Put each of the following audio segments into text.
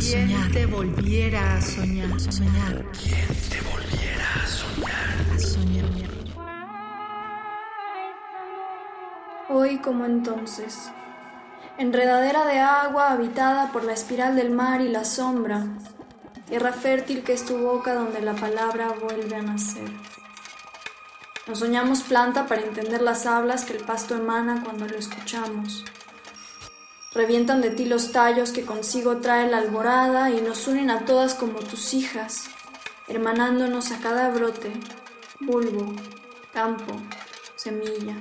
a soñar? te volviera a soñar? soñar? ¿Quién te volviera a soñar? A soñar. Hoy como entonces. Enredadera de agua habitada por la espiral del mar y la sombra. Tierra fértil que es tu boca donde la palabra vuelve a nacer. Nos soñamos planta para entender las hablas que el pasto emana cuando lo escuchamos. Revientan de ti los tallos que consigo trae la alborada y nos unen a todas como tus hijas, hermanándonos a cada brote, bulbo, campo, semilla.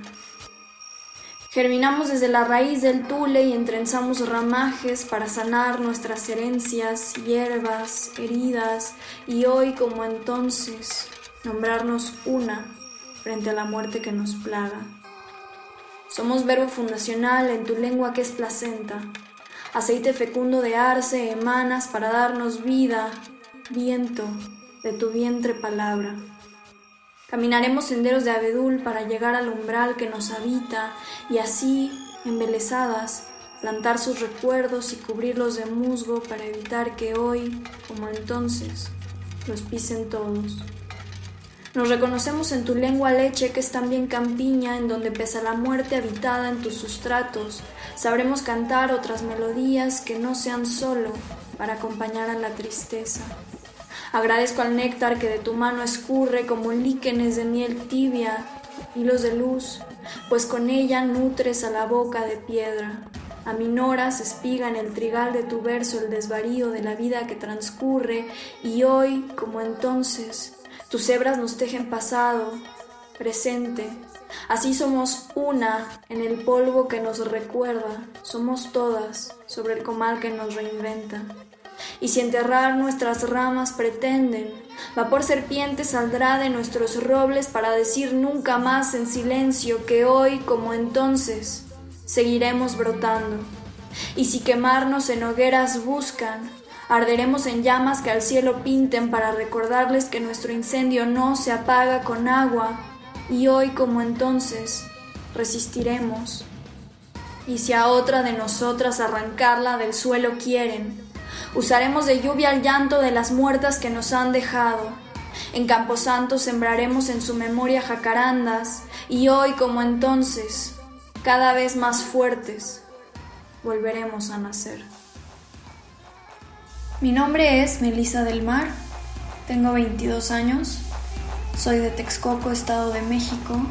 Germinamos desde la raíz del tule y entrenzamos ramajes para sanar nuestras herencias, hierbas, heridas y hoy como entonces nombrarnos una frente a la muerte que nos plaga. Somos verbo fundacional en tu lengua que es placenta, aceite fecundo de arce emanas para darnos vida, viento de tu vientre palabra. Caminaremos senderos de abedul para llegar al umbral que nos habita y así, embelesadas, plantar sus recuerdos y cubrirlos de musgo para evitar que hoy, como entonces, los pisen todos. Nos reconocemos en tu lengua leche que es también campiña en donde pesa la muerte habitada en tus sustratos. Sabremos cantar otras melodías que no sean solo para acompañar a la tristeza. Agradezco al néctar que de tu mano escurre como líquenes de miel tibia, hilos de luz, pues con ella nutres a la boca de piedra. Aminoras espiga en el trigal de tu verso el desvarío de la vida que transcurre y hoy, como entonces, tus hebras nos tejen pasado, presente. Así somos una en el polvo que nos recuerda, somos todas sobre el comal que nos reinventa. Y si enterrar nuestras ramas pretenden, vapor serpiente saldrá de nuestros robles para decir nunca más en silencio que hoy, como entonces, seguiremos brotando. Y si quemarnos en hogueras buscan, Arderemos en llamas que al cielo pinten para recordarles que nuestro incendio no se apaga con agua y hoy como entonces resistiremos. Y si a otra de nosotras arrancarla del suelo quieren, usaremos de lluvia el llanto de las muertas que nos han dejado. En Camposanto sembraremos en su memoria jacarandas y hoy como entonces, cada vez más fuertes, volveremos a nacer. Mi nombre es Melissa del Mar, tengo 22 años, soy de Texcoco, Estado de México,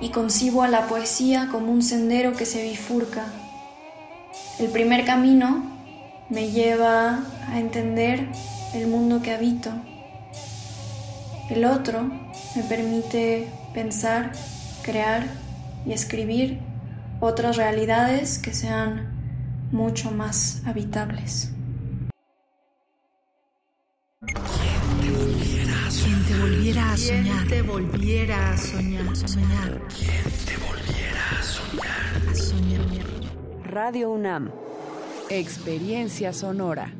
y concibo a la poesía como un sendero que se bifurca. El primer camino me lleva a entender el mundo que habito. El otro me permite pensar, crear y escribir otras realidades que sean mucho más habitables. Volviera a soñar? te volviera a soñar? soñar? ¿Quién te volviera a soñar? A soñar. Radio UNAM. Experiencia sonora.